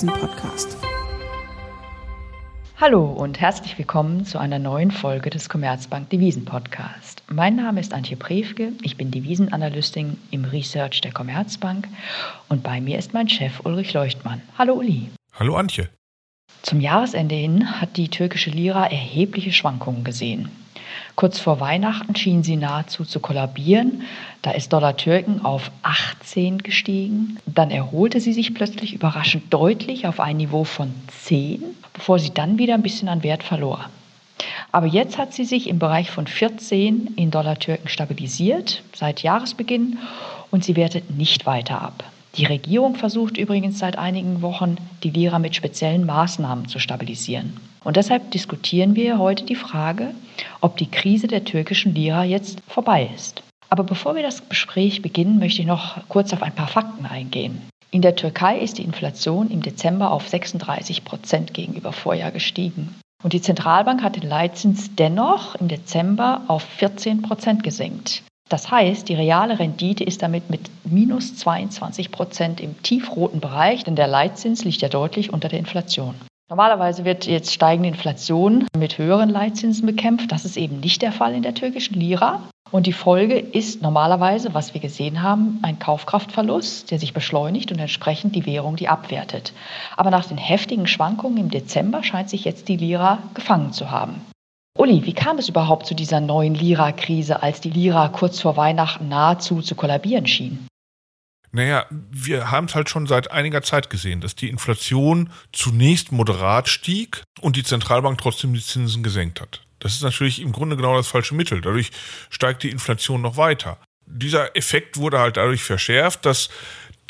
Devisen-Podcast. Hallo und herzlich willkommen zu einer neuen Folge des Commerzbank Devisen Podcast. Mein Name ist Antje Prevke, ich bin Devisenanalystin im Research der Commerzbank und bei mir ist mein Chef Ulrich Leuchtmann. Hallo Uli. Hallo Antje. Zum Jahresende hin hat die türkische Lira erhebliche Schwankungen gesehen. Kurz vor Weihnachten schien sie nahezu zu kollabieren. Da ist Dollar-Türken auf 18 gestiegen. Dann erholte sie sich plötzlich überraschend deutlich auf ein Niveau von 10, bevor sie dann wieder ein bisschen an Wert verlor. Aber jetzt hat sie sich im Bereich von 14 in Dollar-Türken stabilisiert seit Jahresbeginn und sie wertet nicht weiter ab. Die Regierung versucht übrigens seit einigen Wochen, die Lira mit speziellen Maßnahmen zu stabilisieren. Und deshalb diskutieren wir heute die Frage, ob die Krise der türkischen Lira jetzt vorbei ist. Aber bevor wir das Gespräch beginnen, möchte ich noch kurz auf ein paar Fakten eingehen. In der Türkei ist die Inflation im Dezember auf 36 Prozent gegenüber Vorjahr gestiegen. Und die Zentralbank hat den Leitzins dennoch im Dezember auf 14 Prozent gesenkt. Das heißt, die reale Rendite ist damit mit minus 22 Prozent im tiefroten Bereich, denn der Leitzins liegt ja deutlich unter der Inflation. Normalerweise wird jetzt steigende Inflation mit höheren Leitzinsen bekämpft. Das ist eben nicht der Fall in der türkischen Lira. Und die Folge ist normalerweise, was wir gesehen haben, ein Kaufkraftverlust, der sich beschleunigt und entsprechend die Währung, die abwertet. Aber nach den heftigen Schwankungen im Dezember scheint sich jetzt die Lira gefangen zu haben. Uli, wie kam es überhaupt zu dieser neuen Lira-Krise, als die Lira kurz vor Weihnachten nahezu zu kollabieren schien? Naja, wir haben es halt schon seit einiger Zeit gesehen, dass die Inflation zunächst moderat stieg und die Zentralbank trotzdem die Zinsen gesenkt hat. Das ist natürlich im Grunde genau das falsche Mittel. Dadurch steigt die Inflation noch weiter. Dieser Effekt wurde halt dadurch verschärft, dass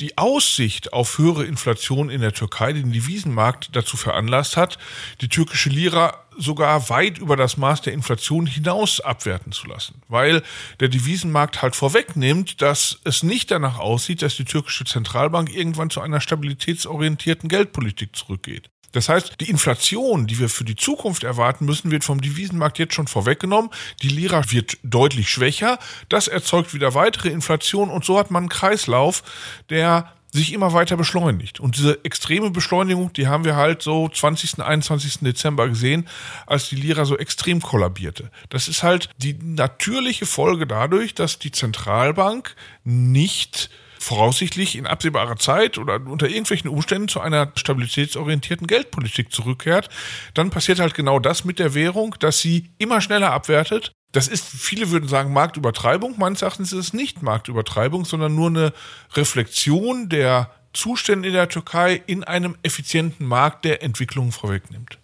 die Aussicht auf höhere Inflation in der Türkei den Devisenmarkt dazu veranlasst hat, die türkische Lira sogar weit über das Maß der Inflation hinaus abwerten zu lassen, weil der Devisenmarkt halt vorwegnimmt, dass es nicht danach aussieht, dass die türkische Zentralbank irgendwann zu einer stabilitätsorientierten Geldpolitik zurückgeht. Das heißt, die Inflation, die wir für die Zukunft erwarten müssen, wird vom Devisenmarkt jetzt schon vorweggenommen. Die Lira wird deutlich schwächer. Das erzeugt wieder weitere Inflation und so hat man einen Kreislauf, der sich immer weiter beschleunigt. Und diese extreme Beschleunigung, die haben wir halt so 20., 21. Dezember gesehen, als die Lira so extrem kollabierte. Das ist halt die natürliche Folge dadurch, dass die Zentralbank nicht voraussichtlich in absehbarer Zeit oder unter irgendwelchen Umständen zu einer stabilitätsorientierten Geldpolitik zurückkehrt, dann passiert halt genau das mit der Währung, dass sie immer schneller abwertet das ist, viele würden sagen, Marktübertreibung. Meines Erachtens ist es nicht Marktübertreibung, sondern nur eine Reflexion der Zustände in der Türkei in einem effizienten Markt, der Entwicklungen vorwegnimmt.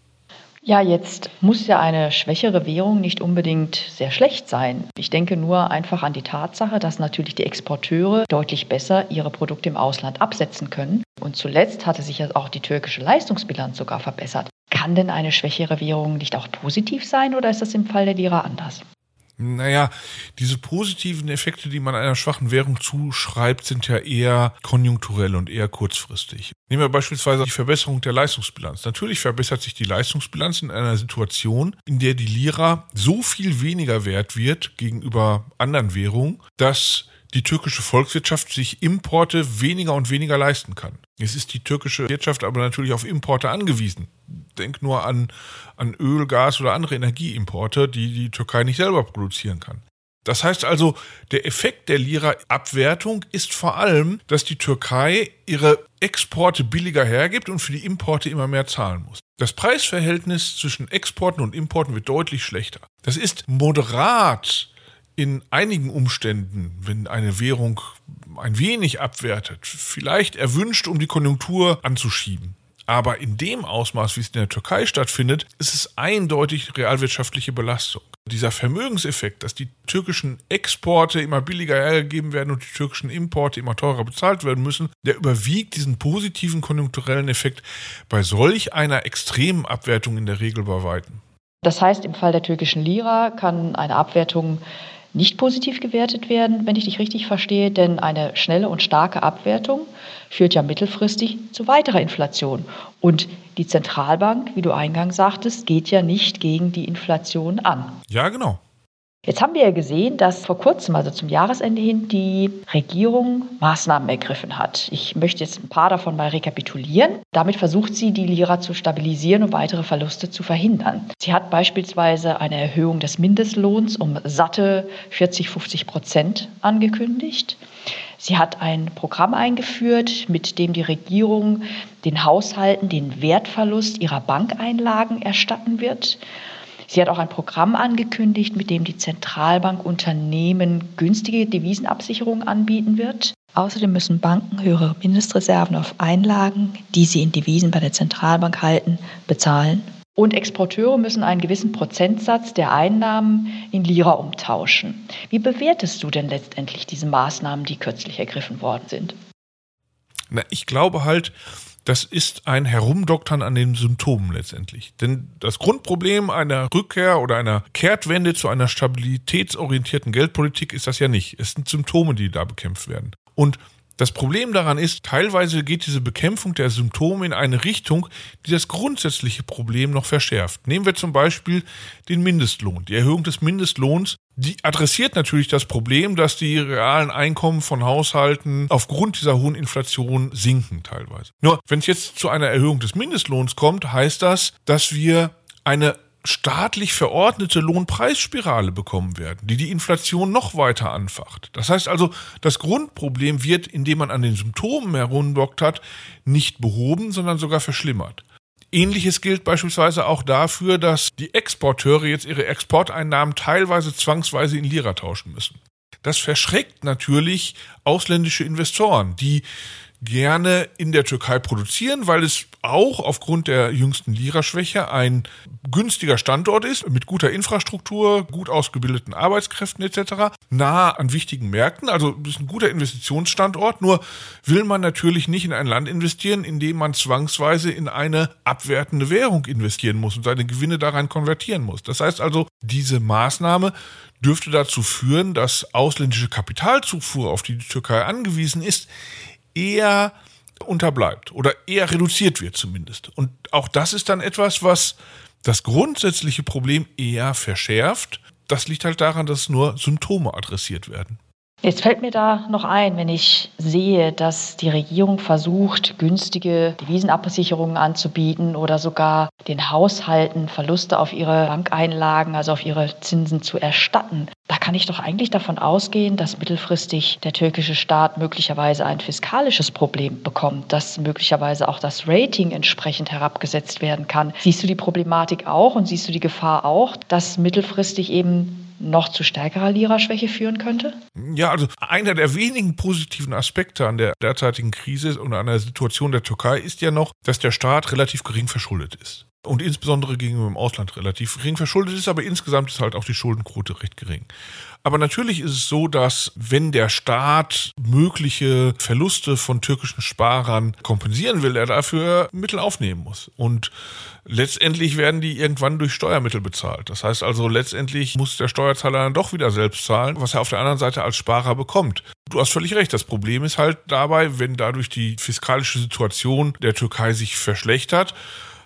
Ja, jetzt muss ja eine schwächere Währung nicht unbedingt sehr schlecht sein. Ich denke nur einfach an die Tatsache, dass natürlich die Exporteure deutlich besser ihre Produkte im Ausland absetzen können. Und zuletzt hatte sich ja auch die türkische Leistungsbilanz sogar verbessert. Kann denn eine schwächere Währung nicht auch positiv sein oder ist das im Fall der Lira anders? Naja, diese positiven Effekte, die man einer schwachen Währung zuschreibt, sind ja eher konjunkturell und eher kurzfristig. Nehmen wir beispielsweise die Verbesserung der Leistungsbilanz. Natürlich verbessert sich die Leistungsbilanz in einer Situation, in der die Lira so viel weniger wert wird gegenüber anderen Währungen, dass die türkische Volkswirtschaft sich Importe weniger und weniger leisten kann. Es ist die türkische Wirtschaft aber natürlich auf Importe angewiesen. Denk nur an, an Öl, Gas oder andere Energieimporte, die die Türkei nicht selber produzieren kann. Das heißt also, der Effekt der Lira-Abwertung ist vor allem, dass die Türkei ihre Exporte billiger hergibt und für die Importe immer mehr zahlen muss. Das Preisverhältnis zwischen Exporten und Importen wird deutlich schlechter. Das ist moderat in einigen Umständen, wenn eine Währung ein wenig abwertet, vielleicht erwünscht, um die Konjunktur anzuschieben. Aber in dem Ausmaß, wie es in der Türkei stattfindet, ist es eindeutig realwirtschaftliche Belastung. Dieser Vermögenseffekt, dass die türkischen Exporte immer billiger hergegeben werden und die türkischen Importe immer teurer bezahlt werden müssen, der überwiegt diesen positiven konjunkturellen Effekt bei solch einer extremen Abwertung in der Regel bei weitem. Das heißt, im Fall der türkischen Lira kann eine Abwertung nicht positiv gewertet werden, wenn ich dich richtig verstehe, denn eine schnelle und starke Abwertung führt ja mittelfristig zu weiterer Inflation. Und die Zentralbank, wie du eingangs sagtest, geht ja nicht gegen die Inflation an. Ja, genau. Jetzt haben wir ja gesehen, dass vor kurzem, also zum Jahresende hin, die Regierung Maßnahmen ergriffen hat. Ich möchte jetzt ein paar davon mal rekapitulieren. Damit versucht sie, die Lira zu stabilisieren und weitere Verluste zu verhindern. Sie hat beispielsweise eine Erhöhung des Mindestlohns um satte 40, 50 Prozent angekündigt. Sie hat ein Programm eingeführt, mit dem die Regierung den Haushalten den Wertverlust ihrer Bankeinlagen erstatten wird. Sie hat auch ein Programm angekündigt, mit dem die Zentralbank Unternehmen günstige Devisenabsicherungen anbieten wird. Außerdem müssen Banken höhere Mindestreserven auf Einlagen, die sie in Devisen bei der Zentralbank halten, bezahlen. Und Exporteure müssen einen gewissen Prozentsatz der Einnahmen in Lira umtauschen. Wie bewertest du denn letztendlich diese Maßnahmen, die kürzlich ergriffen worden sind? Na, ich glaube halt, das ist ein Herumdoktern an den Symptomen letztendlich. Denn das Grundproblem einer Rückkehr oder einer Kehrtwende zu einer stabilitätsorientierten Geldpolitik ist das ja nicht. Es sind Symptome, die da bekämpft werden. Und das Problem daran ist, teilweise geht diese Bekämpfung der Symptome in eine Richtung, die das grundsätzliche Problem noch verschärft. Nehmen wir zum Beispiel den Mindestlohn. Die Erhöhung des Mindestlohns, die adressiert natürlich das Problem, dass die realen Einkommen von Haushalten aufgrund dieser hohen Inflation sinken teilweise. Nur, wenn es jetzt zu einer Erhöhung des Mindestlohns kommt, heißt das, dass wir eine staatlich verordnete Lohnpreisspirale bekommen werden, die die Inflation noch weiter anfacht. Das heißt also, das Grundproblem wird, indem man an den Symptomen herumdoktert, nicht behoben, sondern sogar verschlimmert. Ähnliches gilt beispielsweise auch dafür, dass die Exporteure jetzt ihre Exporteinnahmen teilweise zwangsweise in Lira tauschen müssen. Das verschreckt natürlich ausländische Investoren, die gerne in der Türkei produzieren, weil es auch aufgrund der jüngsten Lira-Schwäche ein günstiger Standort ist, mit guter Infrastruktur, gut ausgebildeten Arbeitskräften etc., nah an wichtigen Märkten. Also ist ein guter Investitionsstandort, nur will man natürlich nicht in ein Land investieren, in dem man zwangsweise in eine abwertende Währung investieren muss und seine Gewinne daran konvertieren muss. Das heißt also, diese Maßnahme dürfte dazu führen, dass ausländische Kapitalzufuhr, auf die die Türkei angewiesen ist, eher unterbleibt oder eher reduziert wird zumindest. Und auch das ist dann etwas, was das grundsätzliche Problem eher verschärft. Das liegt halt daran, dass nur Symptome adressiert werden. Jetzt fällt mir da noch ein, wenn ich sehe, dass die Regierung versucht, günstige Devisenabsicherungen anzubieten oder sogar den Haushalten Verluste auf ihre Bankeinlagen, also auf ihre Zinsen zu erstatten. Da kann ich doch eigentlich davon ausgehen, dass mittelfristig der türkische Staat möglicherweise ein fiskalisches Problem bekommt, dass möglicherweise auch das Rating entsprechend herabgesetzt werden kann. Siehst du die Problematik auch und siehst du die Gefahr auch, dass mittelfristig eben noch zu stärkerer Lira-Schwäche führen könnte? Ja, also einer der wenigen positiven Aspekte an der derzeitigen Krise und an der Situation der Türkei ist ja noch, dass der Staat relativ gering verschuldet ist und insbesondere gegenüber dem Ausland relativ gering verschuldet ist, aber insgesamt ist halt auch die Schuldenquote recht gering. Aber natürlich ist es so, dass wenn der Staat mögliche Verluste von türkischen Sparern kompensieren will, er dafür Mittel aufnehmen muss. Und letztendlich werden die irgendwann durch Steuermittel bezahlt. Das heißt also, letztendlich muss der Steuerzahler dann doch wieder selbst zahlen, was er auf der anderen Seite als Sparer bekommt. Du hast völlig recht. Das Problem ist halt dabei, wenn dadurch die fiskalische Situation der Türkei sich verschlechtert,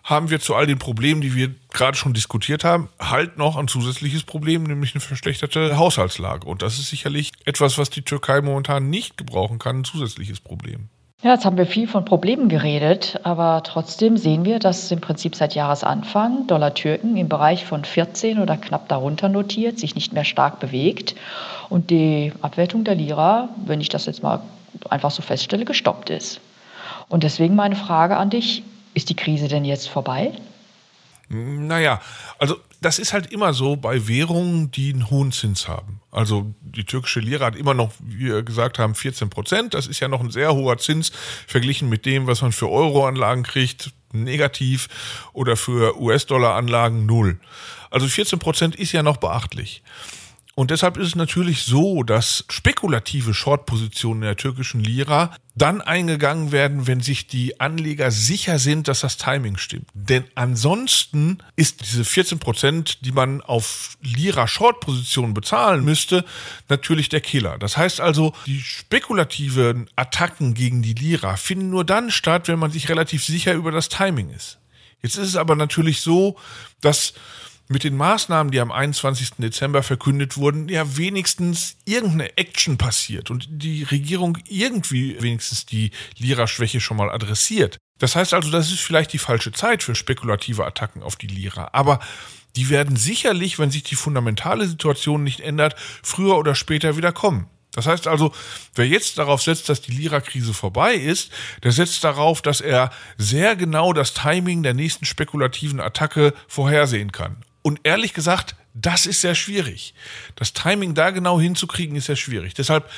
haben wir zu all den Problemen, die wir gerade schon diskutiert haben, halt noch ein zusätzliches Problem, nämlich eine verschlechterte Haushaltslage. Und das ist sicherlich etwas, was die Türkei momentan nicht gebrauchen kann, ein zusätzliches Problem. Ja, jetzt haben wir viel von Problemen geredet, aber trotzdem sehen wir, dass im Prinzip seit Jahresanfang Dollar-Türken im Bereich von 14 oder knapp darunter notiert, sich nicht mehr stark bewegt und die Abwertung der Lira, wenn ich das jetzt mal einfach so feststelle, gestoppt ist. Und deswegen meine Frage an dich, ist die Krise denn jetzt vorbei? Naja, also das ist halt immer so bei Währungen, die einen hohen Zins haben. Also die türkische Lira hat immer noch, wie wir gesagt haben, 14 Prozent. Das ist ja noch ein sehr hoher Zins verglichen mit dem, was man für Euroanlagen kriegt, negativ, oder für US-Dollar-Anlagen null. Also 14 Prozent ist ja noch beachtlich. Und deshalb ist es natürlich so, dass spekulative Short-Positionen in der türkischen Lira dann eingegangen werden, wenn sich die Anleger sicher sind, dass das Timing stimmt. Denn ansonsten ist diese 14 Prozent, die man auf Lira Short-Positionen bezahlen müsste, natürlich der Killer. Das heißt also, die spekulativen Attacken gegen die Lira finden nur dann statt, wenn man sich relativ sicher über das Timing ist. Jetzt ist es aber natürlich so, dass mit den Maßnahmen, die am 21. Dezember verkündet wurden, ja wenigstens irgendeine Action passiert und die Regierung irgendwie wenigstens die Lira-Schwäche schon mal adressiert. Das heißt also, das ist vielleicht die falsche Zeit für spekulative Attacken auf die Lira. Aber die werden sicherlich, wenn sich die fundamentale Situation nicht ändert, früher oder später wieder kommen. Das heißt also, wer jetzt darauf setzt, dass die Lira-Krise vorbei ist, der setzt darauf, dass er sehr genau das Timing der nächsten spekulativen Attacke vorhersehen kann. Und ehrlich gesagt, das ist sehr schwierig. Das Timing da genau hinzukriegen ist sehr schwierig. Deshalb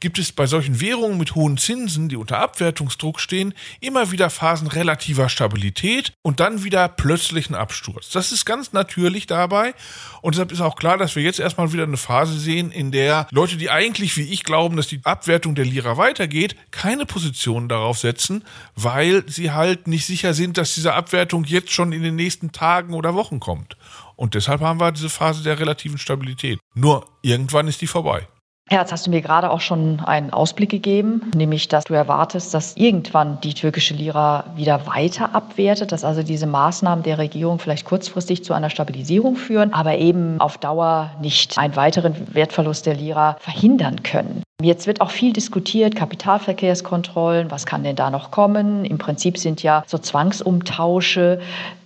gibt es bei solchen Währungen mit hohen Zinsen, die unter Abwertungsdruck stehen, immer wieder Phasen relativer Stabilität und dann wieder plötzlichen Absturz. Das ist ganz natürlich dabei und deshalb ist auch klar, dass wir jetzt erstmal wieder eine Phase sehen, in der Leute, die eigentlich wie ich glauben, dass die Abwertung der Lira weitergeht, keine Positionen darauf setzen, weil sie halt nicht sicher sind, dass diese Abwertung jetzt schon in den nächsten Tagen oder Wochen kommt. Und deshalb haben wir diese Phase der relativen Stabilität. Nur irgendwann ist die vorbei. Ja, jetzt hast du mir gerade auch schon einen Ausblick gegeben, nämlich dass du erwartest, dass irgendwann die türkische Lira wieder weiter abwertet, dass also diese Maßnahmen der Regierung vielleicht kurzfristig zu einer Stabilisierung führen, aber eben auf Dauer nicht einen weiteren Wertverlust der Lira verhindern können. Jetzt wird auch viel diskutiert, Kapitalverkehrskontrollen, was kann denn da noch kommen? Im Prinzip sind ja so Zwangsumtausche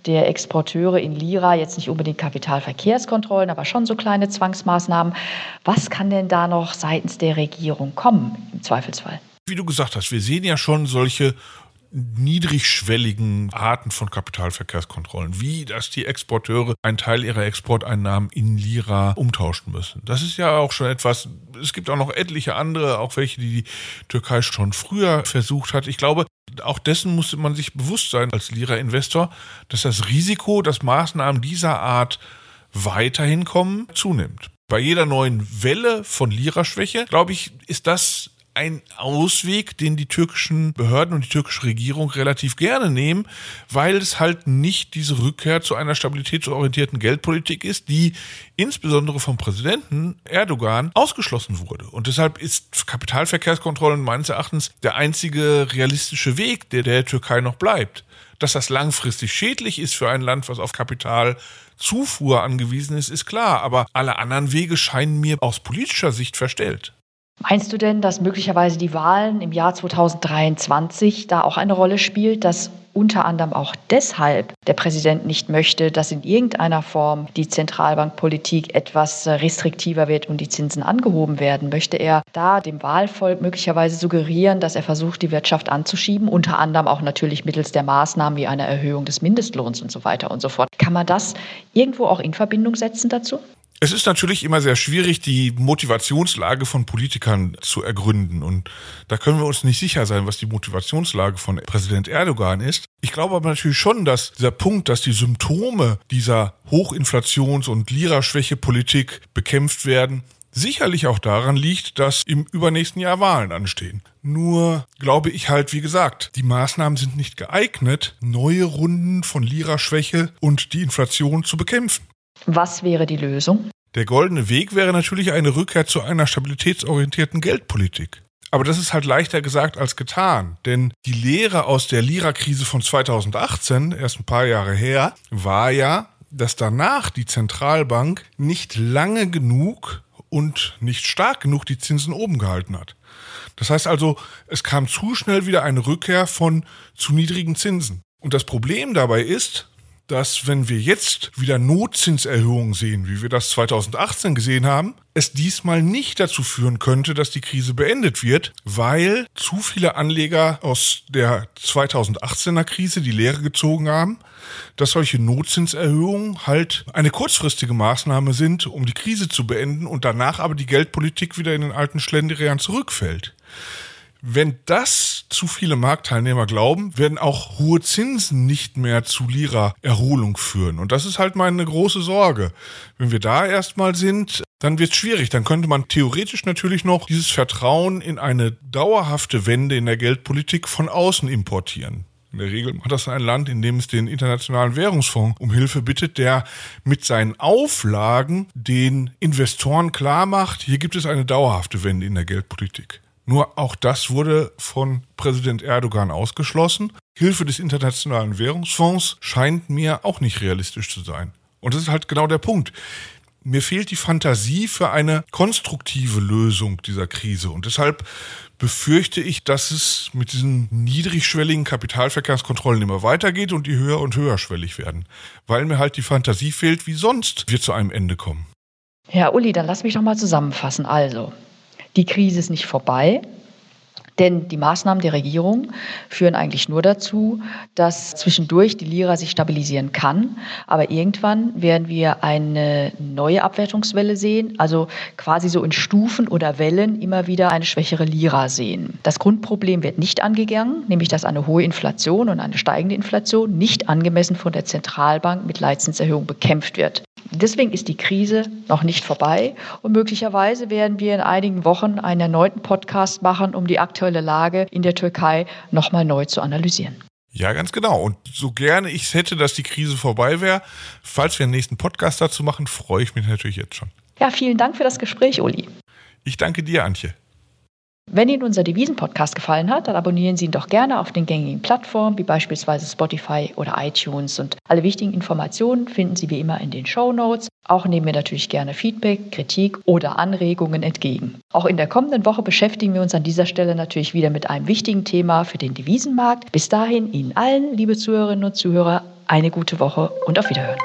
der Exporteure in Lira jetzt nicht unbedingt Kapitalverkehrskontrollen, aber schon so kleine Zwangsmaßnahmen. Was kann denn da noch seitens der Regierung kommen im Zweifelsfall? Wie du gesagt hast, wir sehen ja schon solche niedrigschwelligen Arten von Kapitalverkehrskontrollen, wie dass die Exporteure einen Teil ihrer Exporteinnahmen in Lira umtauschen müssen. Das ist ja auch schon etwas, es gibt auch noch etliche andere, auch welche, die die Türkei schon früher versucht hat. Ich glaube, auch dessen musste man sich bewusst sein als Lira-Investor, dass das Risiko, dass Maßnahmen dieser Art weiterhin kommen, zunimmt. Bei jeder neuen Welle von Lira-Schwäche, glaube ich, ist das ein Ausweg, den die türkischen Behörden und die türkische Regierung relativ gerne nehmen, weil es halt nicht diese Rückkehr zu einer stabilitätsorientierten Geldpolitik ist, die insbesondere vom Präsidenten Erdogan ausgeschlossen wurde. Und deshalb ist Kapitalverkehrskontrollen meines Erachtens der einzige realistische Weg, der der Türkei noch bleibt. Dass das langfristig schädlich ist für ein Land, was auf Kapitalzufuhr angewiesen ist, ist klar. Aber alle anderen Wege scheinen mir aus politischer Sicht verstellt. Meinst du denn, dass möglicherweise die Wahlen im Jahr 2023 da auch eine Rolle spielt, dass unter anderem auch deshalb der Präsident nicht möchte, dass in irgendeiner Form die Zentralbankpolitik etwas restriktiver wird und die Zinsen angehoben werden? Möchte er da dem Wahlvolk möglicherweise suggerieren, dass er versucht, die Wirtschaft anzuschieben, unter anderem auch natürlich mittels der Maßnahmen wie einer Erhöhung des Mindestlohns und so weiter und so fort? Kann man das irgendwo auch in Verbindung setzen dazu? Es ist natürlich immer sehr schwierig, die Motivationslage von Politikern zu ergründen. Und da können wir uns nicht sicher sein, was die Motivationslage von Präsident Erdogan ist. Ich glaube aber natürlich schon, dass dieser Punkt, dass die Symptome dieser Hochinflations- und Lira-Schwäche-Politik bekämpft werden, sicherlich auch daran liegt, dass im übernächsten Jahr Wahlen anstehen. Nur glaube ich halt, wie gesagt, die Maßnahmen sind nicht geeignet, neue Runden von Lira-Schwäche und die Inflation zu bekämpfen. Was wäre die Lösung? Der goldene Weg wäre natürlich eine Rückkehr zu einer stabilitätsorientierten Geldpolitik. Aber das ist halt leichter gesagt als getan. Denn die Lehre aus der Lira-Krise von 2018, erst ein paar Jahre her, war ja, dass danach die Zentralbank nicht lange genug und nicht stark genug die Zinsen oben gehalten hat. Das heißt also, es kam zu schnell wieder eine Rückkehr von zu niedrigen Zinsen. Und das Problem dabei ist, dass wenn wir jetzt wieder Notzinserhöhungen sehen, wie wir das 2018 gesehen haben, es diesmal nicht dazu führen könnte, dass die Krise beendet wird, weil zu viele Anleger aus der 2018er Krise die Lehre gezogen haben, dass solche Notzinserhöhungen halt eine kurzfristige Maßnahme sind, um die Krise zu beenden und danach aber die Geldpolitik wieder in den alten Schlendrian zurückfällt. Wenn das zu viele Marktteilnehmer glauben, werden auch hohe Zinsen nicht mehr zu Lira-Erholung führen. Und das ist halt meine große Sorge. Wenn wir da erstmal sind, dann wird es schwierig. Dann könnte man theoretisch natürlich noch dieses Vertrauen in eine dauerhafte Wende in der Geldpolitik von außen importieren. In der Regel macht das ein Land, in dem es den Internationalen Währungsfonds um Hilfe bittet, der mit seinen Auflagen den Investoren klar macht, hier gibt es eine dauerhafte Wende in der Geldpolitik. Nur auch das wurde von Präsident Erdogan ausgeschlossen. Hilfe des Internationalen Währungsfonds scheint mir auch nicht realistisch zu sein. Und das ist halt genau der Punkt. Mir fehlt die Fantasie für eine konstruktive Lösung dieser Krise. Und deshalb befürchte ich, dass es mit diesen niedrigschwelligen Kapitalverkehrskontrollen immer weitergeht und die höher und höherschwellig werden. Weil mir halt die Fantasie fehlt, wie sonst wir zu einem Ende kommen. Ja, Uli, dann lass mich noch mal zusammenfassen. Also, die Krise ist nicht vorbei. Denn die Maßnahmen der Regierung führen eigentlich nur dazu, dass zwischendurch die Lira sich stabilisieren kann. Aber irgendwann werden wir eine neue Abwertungswelle sehen, also quasi so in Stufen oder Wellen immer wieder eine schwächere Lira sehen. Das Grundproblem wird nicht angegangen, nämlich dass eine hohe Inflation und eine steigende Inflation nicht angemessen von der Zentralbank mit Leitzinserhöhung bekämpft wird. Deswegen ist die Krise noch nicht vorbei und möglicherweise werden wir in einigen Wochen einen erneuten Podcast machen, um die aktuelle Lage in der Türkei nochmal neu zu analysieren. Ja, ganz genau. Und so gerne ich es hätte, dass die Krise vorbei wäre, falls wir einen nächsten Podcast dazu machen, freue ich mich natürlich jetzt schon. Ja, vielen Dank für das Gespräch, Uli. Ich danke dir, Antje. Wenn Ihnen unser Devisen-Podcast gefallen hat, dann abonnieren Sie ihn doch gerne auf den gängigen Plattformen wie beispielsweise Spotify oder iTunes. Und alle wichtigen Informationen finden Sie wie immer in den Show Notes. Auch nehmen wir natürlich gerne Feedback, Kritik oder Anregungen entgegen. Auch in der kommenden Woche beschäftigen wir uns an dieser Stelle natürlich wieder mit einem wichtigen Thema für den Devisenmarkt. Bis dahin Ihnen allen, liebe Zuhörerinnen und Zuhörer, eine gute Woche und auf Wiederhören.